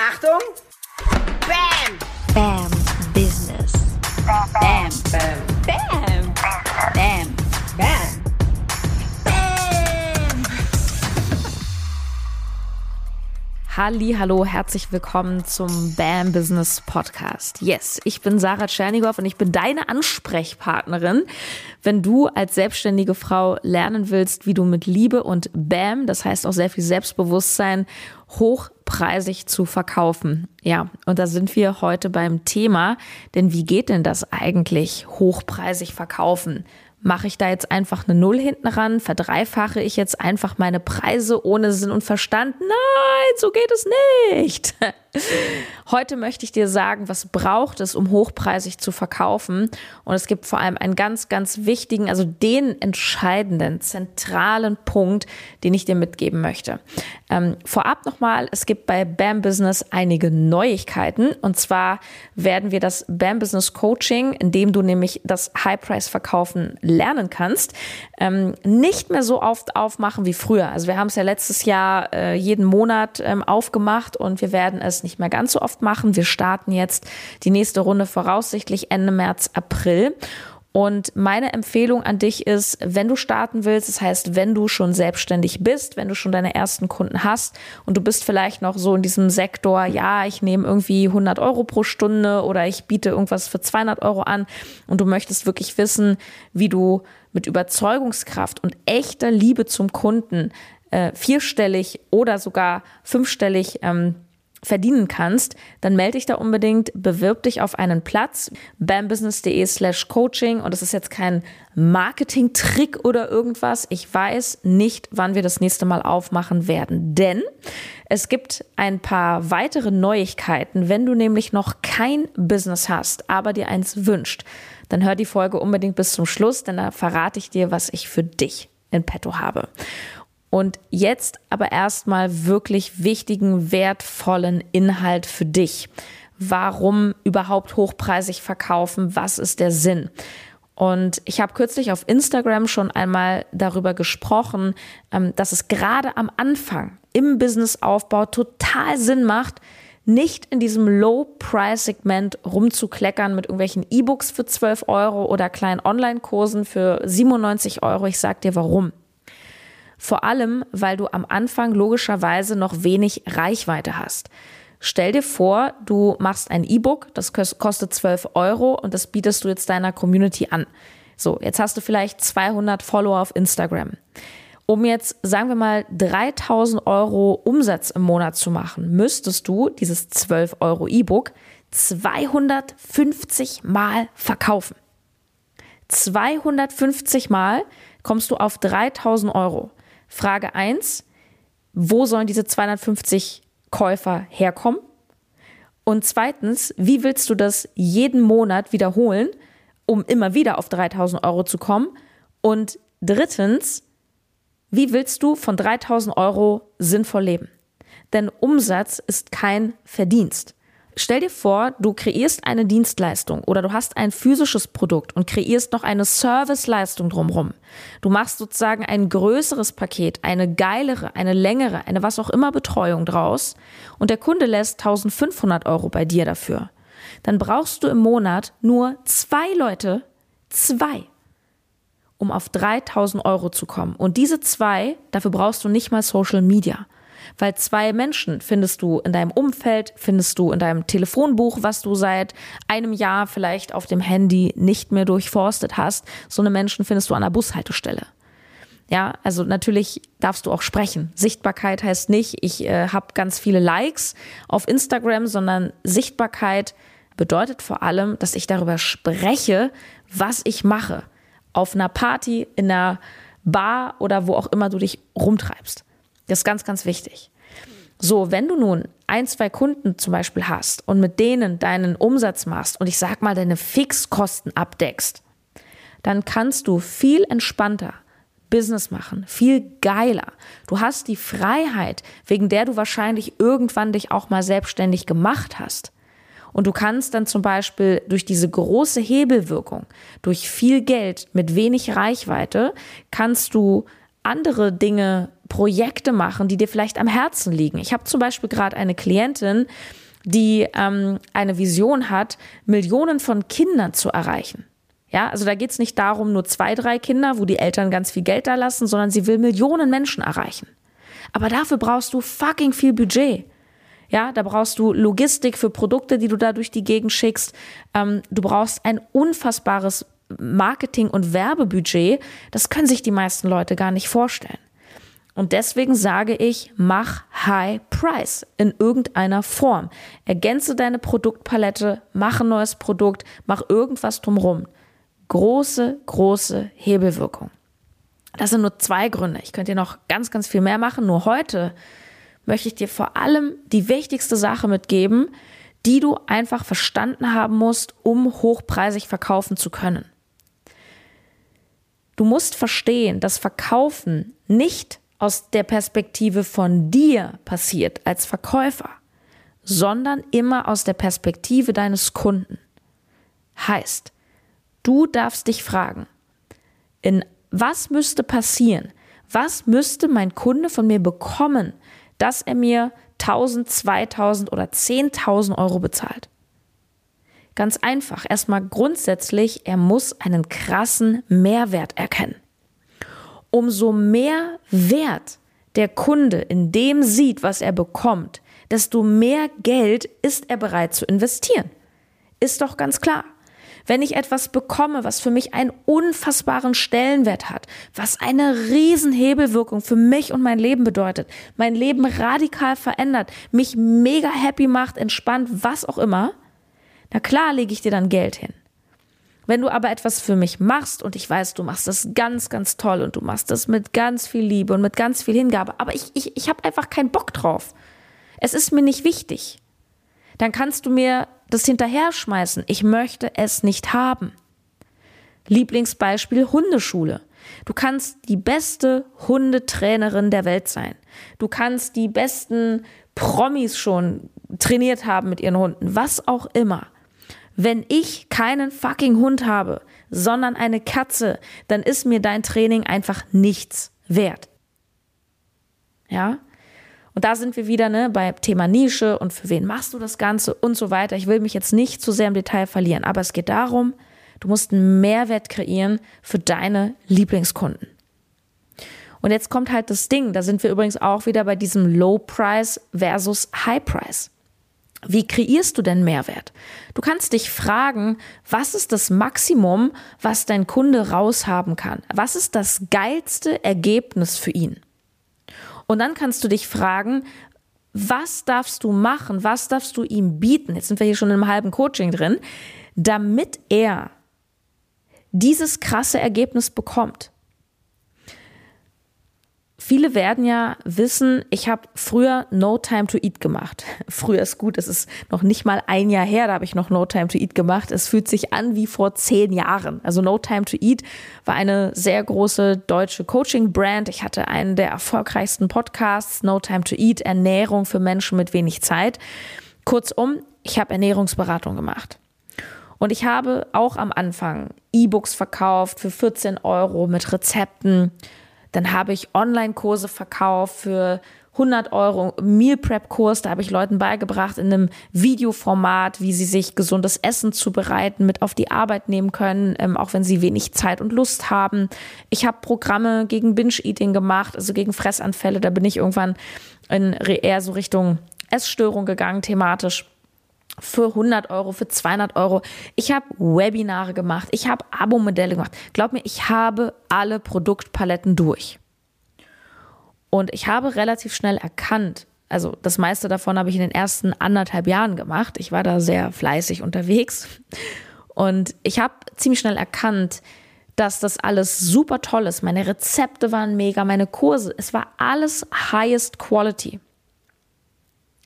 Achtung! Bam! Bam Business. Bam! Bam! Bam. Bam. Bam! Halli, hallo, herzlich willkommen zum BAM Business Podcast. Yes, ich bin Sarah Tschernigow und ich bin deine Ansprechpartnerin, wenn du als selbstständige Frau lernen willst, wie du mit Liebe und BAM, das heißt auch sehr viel Selbstbewusstsein, hochpreisig zu verkaufen. Ja, und da sind wir heute beim Thema, denn wie geht denn das eigentlich, hochpreisig verkaufen? Mache ich da jetzt einfach eine Null hinten ran? Verdreifache ich jetzt einfach meine Preise ohne Sinn und Verstand? Nein, so geht es nicht. Heute möchte ich dir sagen, was braucht es, um hochpreisig zu verkaufen. Und es gibt vor allem einen ganz, ganz wichtigen, also den entscheidenden, zentralen Punkt, den ich dir mitgeben möchte. Ähm, vorab nochmal, es gibt bei BAM Business einige Neuigkeiten. Und zwar werden wir das BAM Business Coaching, in dem du nämlich das High-Price-Verkaufen lernen kannst, ähm, nicht mehr so oft aufmachen wie früher. Also wir haben es ja letztes Jahr äh, jeden Monat ähm, aufgemacht und wir werden es nicht mehr ganz so oft machen. Wir starten jetzt die nächste Runde voraussichtlich Ende März, April. Und meine Empfehlung an dich ist, wenn du starten willst, das heißt, wenn du schon selbstständig bist, wenn du schon deine ersten Kunden hast und du bist vielleicht noch so in diesem Sektor, ja, ich nehme irgendwie 100 Euro pro Stunde oder ich biete irgendwas für 200 Euro an und du möchtest wirklich wissen, wie du mit Überzeugungskraft und echter Liebe zum Kunden äh, vierstellig oder sogar fünfstellig ähm, verdienen kannst, dann melde dich da unbedingt, bewirb dich auf einen Platz, bambusiness.de slash coaching und das ist jetzt kein Marketing-Trick oder irgendwas. Ich weiß nicht, wann wir das nächste Mal aufmachen werden, denn es gibt ein paar weitere Neuigkeiten. Wenn du nämlich noch kein Business hast, aber dir eins wünscht, dann hör die Folge unbedingt bis zum Schluss, denn da verrate ich dir, was ich für dich in petto habe. Und jetzt aber erstmal wirklich wichtigen, wertvollen Inhalt für dich. Warum überhaupt hochpreisig verkaufen? Was ist der Sinn? Und ich habe kürzlich auf Instagram schon einmal darüber gesprochen, ähm, dass es gerade am Anfang im Businessaufbau total Sinn macht, nicht in diesem Low-Price-Segment rumzukleckern mit irgendwelchen E-Books für 12 Euro oder kleinen Online-Kursen für 97 Euro. Ich sag dir warum. Vor allem, weil du am Anfang logischerweise noch wenig Reichweite hast. Stell dir vor, du machst ein E-Book, das kostet 12 Euro und das bietest du jetzt deiner Community an. So, jetzt hast du vielleicht 200 Follower auf Instagram. Um jetzt, sagen wir mal, 3000 Euro Umsatz im Monat zu machen, müsstest du dieses 12 Euro E-Book 250 Mal verkaufen. 250 Mal kommst du auf 3000 Euro. Frage 1, wo sollen diese 250 Käufer herkommen? Und zweitens, wie willst du das jeden Monat wiederholen, um immer wieder auf 3000 Euro zu kommen? Und drittens, wie willst du von 3000 Euro sinnvoll leben? Denn Umsatz ist kein Verdienst. Stell dir vor, du kreierst eine Dienstleistung oder du hast ein physisches Produkt und kreierst noch eine Serviceleistung drumherum. Du machst sozusagen ein größeres Paket, eine geilere, eine längere, eine was auch immer Betreuung draus und der Kunde lässt 1500 Euro bei dir dafür. Dann brauchst du im Monat nur zwei Leute, zwei, um auf 3000 Euro zu kommen. Und diese zwei, dafür brauchst du nicht mal Social Media. Weil zwei Menschen findest du in deinem Umfeld, findest du in deinem Telefonbuch, was du seit einem Jahr vielleicht auf dem Handy nicht mehr durchforstet hast. So eine Menschen findest du an der Bushaltestelle. Ja, also natürlich darfst du auch sprechen. Sichtbarkeit heißt nicht, ich äh, habe ganz viele Likes auf Instagram, sondern Sichtbarkeit bedeutet vor allem, dass ich darüber spreche, was ich mache. Auf einer Party, in einer Bar oder wo auch immer du dich rumtreibst. Das ist ganz, ganz wichtig. So, wenn du nun ein, zwei Kunden zum Beispiel hast und mit denen deinen Umsatz machst und ich sag mal deine Fixkosten abdeckst, dann kannst du viel entspannter Business machen, viel geiler. Du hast die Freiheit, wegen der du wahrscheinlich irgendwann dich auch mal selbstständig gemacht hast. Und du kannst dann zum Beispiel durch diese große Hebelwirkung, durch viel Geld mit wenig Reichweite, kannst du andere Dinge Projekte machen, die dir vielleicht am Herzen liegen. Ich habe zum Beispiel gerade eine Klientin, die ähm, eine Vision hat, Millionen von Kindern zu erreichen. Ja, also da geht es nicht darum, nur zwei, drei Kinder, wo die Eltern ganz viel Geld da lassen, sondern sie will Millionen Menschen erreichen. Aber dafür brauchst du fucking viel Budget. Ja, da brauchst du Logistik für Produkte, die du da durch die Gegend schickst. Ähm, du brauchst ein unfassbares Marketing- und Werbebudget. Das können sich die meisten Leute gar nicht vorstellen. Und deswegen sage ich, mach High Price in irgendeiner Form. Ergänze deine Produktpalette, mach ein neues Produkt, mach irgendwas drumrum. Große, große Hebelwirkung. Das sind nur zwei Gründe. Ich könnte dir noch ganz, ganz viel mehr machen. Nur heute möchte ich dir vor allem die wichtigste Sache mitgeben, die du einfach verstanden haben musst, um hochpreisig verkaufen zu können. Du musst verstehen, dass Verkaufen nicht aus der Perspektive von dir passiert als Verkäufer, sondern immer aus der Perspektive deines Kunden. Heißt, du darfst dich fragen, in was müsste passieren? Was müsste mein Kunde von mir bekommen, dass er mir 1000, 2000 oder 10.000 Euro bezahlt? Ganz einfach. Erstmal grundsätzlich, er muss einen krassen Mehrwert erkennen umso mehr Wert der Kunde in dem sieht, was er bekommt, desto mehr Geld ist er bereit zu investieren. Ist doch ganz klar. Wenn ich etwas bekomme, was für mich einen unfassbaren Stellenwert hat, was eine Riesenhebelwirkung für mich und mein Leben bedeutet, mein Leben radikal verändert, mich mega happy macht, entspannt, was auch immer, na klar lege ich dir dann Geld hin. Wenn du aber etwas für mich machst und ich weiß, du machst das ganz, ganz toll und du machst das mit ganz viel Liebe und mit ganz viel Hingabe, aber ich, ich, ich habe einfach keinen Bock drauf. Es ist mir nicht wichtig. Dann kannst du mir das hinterher schmeißen. Ich möchte es nicht haben. Lieblingsbeispiel Hundeschule. Du kannst die beste Hundetrainerin der Welt sein. Du kannst die besten Promis schon trainiert haben mit ihren Hunden, was auch immer. Wenn ich keinen fucking Hund habe, sondern eine Katze, dann ist mir dein Training einfach nichts wert. Ja? Und da sind wir wieder ne, bei Thema Nische und für wen machst du das Ganze und so weiter. Ich will mich jetzt nicht zu sehr im Detail verlieren, aber es geht darum, du musst einen Mehrwert kreieren für deine Lieblingskunden. Und jetzt kommt halt das Ding, da sind wir übrigens auch wieder bei diesem Low Price versus High Price. Wie kreierst du denn Mehrwert? Du kannst dich fragen, was ist das Maximum, was dein Kunde raushaben kann? Was ist das geilste Ergebnis für ihn? Und dann kannst du dich fragen, was darfst du machen? Was darfst du ihm bieten? Jetzt sind wir hier schon im halben Coaching drin, damit er dieses krasse Ergebnis bekommt. Viele werden ja wissen, ich habe früher No Time to Eat gemacht. Früher ist gut, es ist noch nicht mal ein Jahr her, da habe ich noch No Time to Eat gemacht. Es fühlt sich an wie vor zehn Jahren. Also No Time to Eat war eine sehr große deutsche Coaching-Brand. Ich hatte einen der erfolgreichsten Podcasts, No Time to Eat, Ernährung für Menschen mit wenig Zeit. Kurzum, ich habe Ernährungsberatung gemacht. Und ich habe auch am Anfang E-Books verkauft für 14 Euro mit Rezepten dann habe ich Online-Kurse verkauft für 100 Euro Meal Prep Kurs. Da habe ich Leuten beigebracht in einem Videoformat, wie sie sich gesundes Essen zubereiten, mit auf die Arbeit nehmen können, ähm, auch wenn sie wenig Zeit und Lust haben. Ich habe Programme gegen Binge-Eating gemacht, also gegen Fressanfälle. Da bin ich irgendwann in eher so Richtung Essstörung gegangen, thematisch für 100 Euro, für 200 Euro. Ich habe Webinare gemacht, ich habe Abo-Modelle gemacht. Glaub mir, ich habe alle Produktpaletten durch. Und ich habe relativ schnell erkannt, also das meiste davon habe ich in den ersten anderthalb Jahren gemacht. Ich war da sehr fleißig unterwegs. Und ich habe ziemlich schnell erkannt, dass das alles super toll ist. Meine Rezepte waren mega, meine Kurse, es war alles highest quality.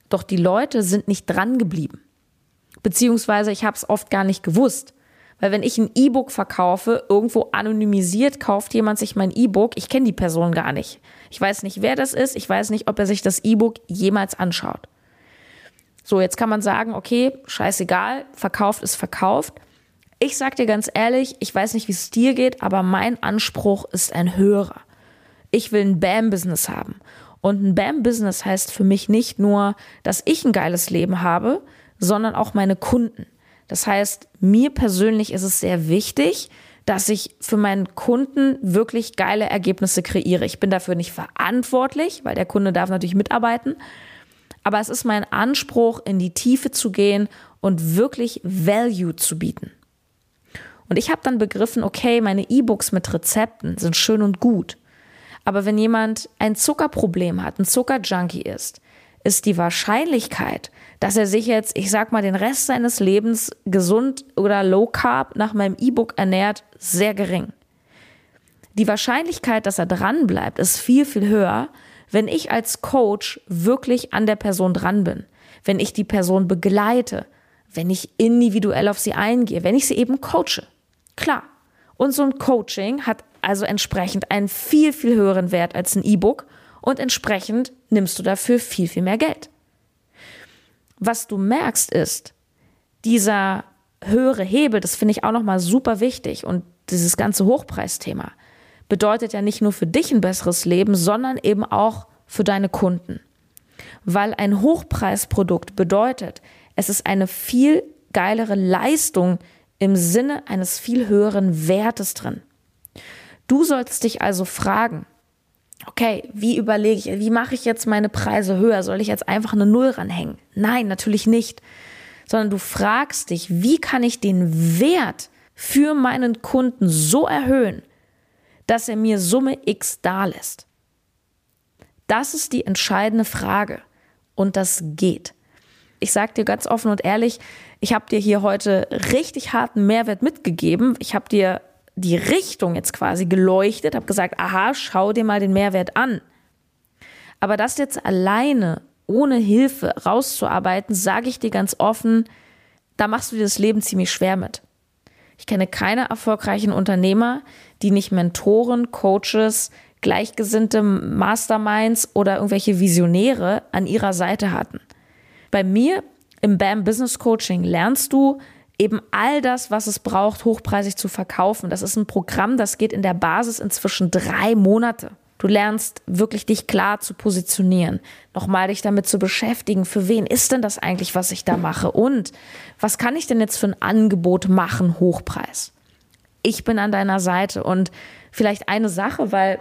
Doch die Leute sind nicht dran geblieben. Beziehungsweise ich habe es oft gar nicht gewusst. Weil wenn ich ein E-Book verkaufe, irgendwo anonymisiert kauft jemand sich mein E-Book, ich kenne die Person gar nicht. Ich weiß nicht, wer das ist, ich weiß nicht, ob er sich das E-Book jemals anschaut. So, jetzt kann man sagen, okay, scheißegal, verkauft ist verkauft. Ich sag dir ganz ehrlich, ich weiß nicht, wie es dir geht, aber mein Anspruch ist ein höherer. Ich will ein BAM-Business haben. Und ein BAM-Business heißt für mich nicht nur, dass ich ein geiles Leben habe, sondern auch meine Kunden. Das heißt, mir persönlich ist es sehr wichtig, dass ich für meinen Kunden wirklich geile Ergebnisse kreiere. Ich bin dafür nicht verantwortlich, weil der Kunde darf natürlich mitarbeiten. Aber es ist mein Anspruch, in die Tiefe zu gehen und wirklich Value zu bieten. Und ich habe dann begriffen, okay, meine E-Books mit Rezepten sind schön und gut. Aber wenn jemand ein Zuckerproblem hat, ein Zuckerjunkie ist, ist die Wahrscheinlichkeit, dass er sich jetzt, ich sag mal, den Rest seines Lebens gesund oder low carb nach meinem E-Book ernährt, sehr gering. Die Wahrscheinlichkeit, dass er dran bleibt, ist viel, viel höher, wenn ich als Coach wirklich an der Person dran bin, wenn ich die Person begleite, wenn ich individuell auf sie eingehe, wenn ich sie eben coache. Klar. Und so ein Coaching hat also entsprechend einen viel, viel höheren Wert als ein E-Book und entsprechend nimmst du dafür viel, viel mehr Geld. Was du merkst ist, dieser höhere Hebel, das finde ich auch nochmal super wichtig und dieses ganze Hochpreisthema bedeutet ja nicht nur für dich ein besseres Leben, sondern eben auch für deine Kunden. Weil ein Hochpreisprodukt bedeutet, es ist eine viel geilere Leistung im Sinne eines viel höheren Wertes drin. Du sollst dich also fragen, okay, wie überlege ich, wie mache ich jetzt meine Preise höher? Soll ich jetzt einfach eine Null ranhängen? Nein, natürlich nicht. Sondern du fragst dich, wie kann ich den Wert für meinen Kunden so erhöhen, dass er mir Summe X dalässt? Das ist die entscheidende Frage. Und das geht. Ich sage dir ganz offen und ehrlich, ich habe dir hier heute richtig harten Mehrwert mitgegeben. Ich habe dir die Richtung jetzt quasi geleuchtet, habe gesagt, aha, schau dir mal den Mehrwert an. Aber das jetzt alleine ohne Hilfe rauszuarbeiten, sage ich dir ganz offen, da machst du dir das Leben ziemlich schwer mit. Ich kenne keine erfolgreichen Unternehmer, die nicht Mentoren, Coaches, gleichgesinnte Masterminds oder irgendwelche Visionäre an ihrer Seite hatten. Bei mir im BAM Business Coaching lernst du, eben all das, was es braucht, hochpreisig zu verkaufen. Das ist ein Programm, das geht in der Basis inzwischen drei Monate. Du lernst wirklich dich klar zu positionieren, nochmal dich damit zu beschäftigen, für wen ist denn das eigentlich, was ich da mache und was kann ich denn jetzt für ein Angebot machen, Hochpreis. Ich bin an deiner Seite und vielleicht eine Sache, weil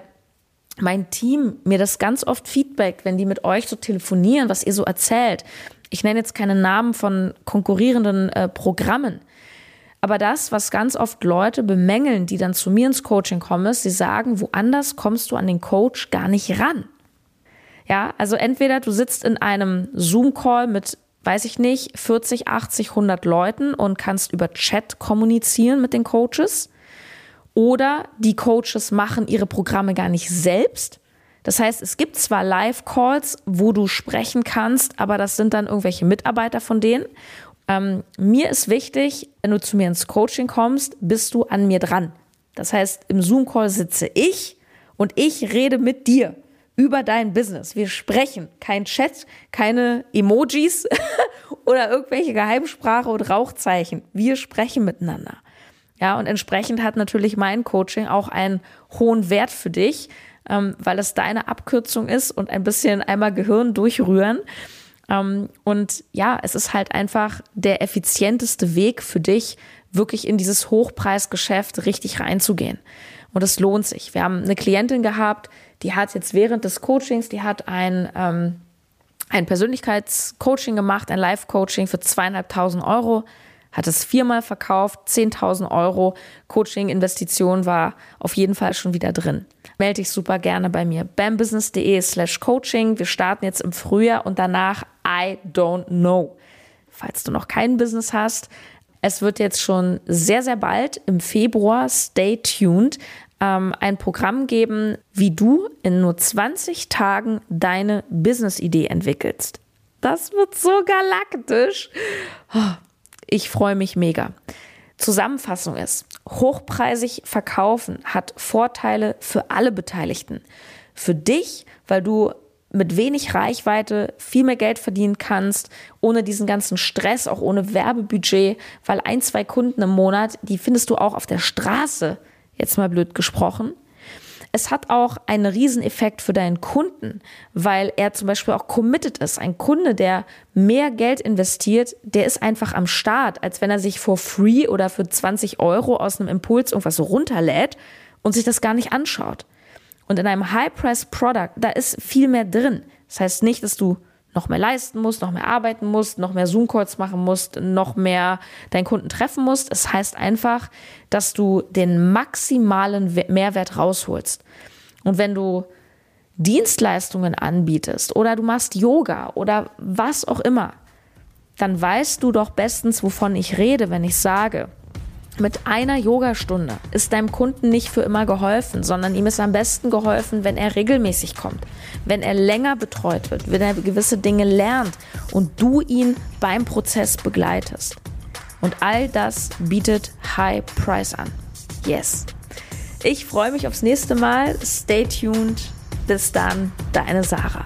mein Team mir das ganz oft feedbackt, wenn die mit euch so telefonieren, was ihr so erzählt ich nenne jetzt keine Namen von konkurrierenden äh, Programmen. Aber das, was ganz oft Leute bemängeln, die dann zu mir ins Coaching kommen, ist, sie sagen, woanders kommst du an den Coach gar nicht ran. Ja, also entweder du sitzt in einem Zoom-Call mit, weiß ich nicht, 40, 80, 100 Leuten und kannst über Chat kommunizieren mit den Coaches. Oder die Coaches machen ihre Programme gar nicht selbst, das heißt, es gibt zwar Live-Calls, wo du sprechen kannst, aber das sind dann irgendwelche Mitarbeiter von denen. Ähm, mir ist wichtig, wenn du zu mir ins Coaching kommst, bist du an mir dran. Das heißt, im Zoom-Call sitze ich und ich rede mit dir über dein Business. Wir sprechen, kein Chat, keine Emojis oder irgendwelche Geheimsprache und Rauchzeichen. Wir sprechen miteinander. Ja, und entsprechend hat natürlich mein Coaching auch einen hohen Wert für dich, ähm, weil es deine Abkürzung ist und ein bisschen einmal Gehirn durchrühren. Ähm, und ja, es ist halt einfach der effizienteste Weg für dich, wirklich in dieses Hochpreisgeschäft richtig reinzugehen. Und es lohnt sich. Wir haben eine Klientin gehabt, die hat jetzt während des Coachings, die hat ein, ähm, ein Persönlichkeitscoaching gemacht, ein Live-Coaching für zweieinhalbtausend Euro hat es viermal verkauft, 10.000 Euro Coaching-Investition war auf jeden Fall schon wieder drin. Melde dich super gerne bei mir. bambusiness.de slash coaching. Wir starten jetzt im Frühjahr und danach I don't know. Falls du noch kein Business hast, es wird jetzt schon sehr, sehr bald im Februar, stay tuned, ähm, ein Programm geben, wie du in nur 20 Tagen deine Business-Idee entwickelst. Das wird so galaktisch. Oh, ich freue mich mega. Zusammenfassung ist, hochpreisig verkaufen hat Vorteile für alle Beteiligten. Für dich, weil du mit wenig Reichweite viel mehr Geld verdienen kannst, ohne diesen ganzen Stress, auch ohne Werbebudget, weil ein, zwei Kunden im Monat, die findest du auch auf der Straße, jetzt mal blöd gesprochen. Es hat auch einen Rieseneffekt für deinen Kunden, weil er zum Beispiel auch committed ist. Ein Kunde, der mehr Geld investiert, der ist einfach am Start, als wenn er sich for free oder für 20 Euro aus einem Impuls irgendwas runterlädt und sich das gar nicht anschaut. Und in einem High-Price-Product, da ist viel mehr drin. Das heißt nicht, dass du noch mehr leisten musst, noch mehr arbeiten musst, noch mehr Zoom-Calls machen musst, noch mehr deinen Kunden treffen musst. Es heißt einfach, dass du den maximalen Mehrwert rausholst. Und wenn du Dienstleistungen anbietest oder du machst Yoga oder was auch immer, dann weißt du doch bestens, wovon ich rede, wenn ich sage, mit einer Yogastunde ist deinem Kunden nicht für immer geholfen, sondern ihm ist am besten geholfen, wenn er regelmäßig kommt, wenn er länger betreut wird, wenn er gewisse Dinge lernt und du ihn beim Prozess begleitest. Und all das bietet High Price an. Yes. Ich freue mich aufs nächste Mal. Stay tuned. Bis dann, deine Sarah.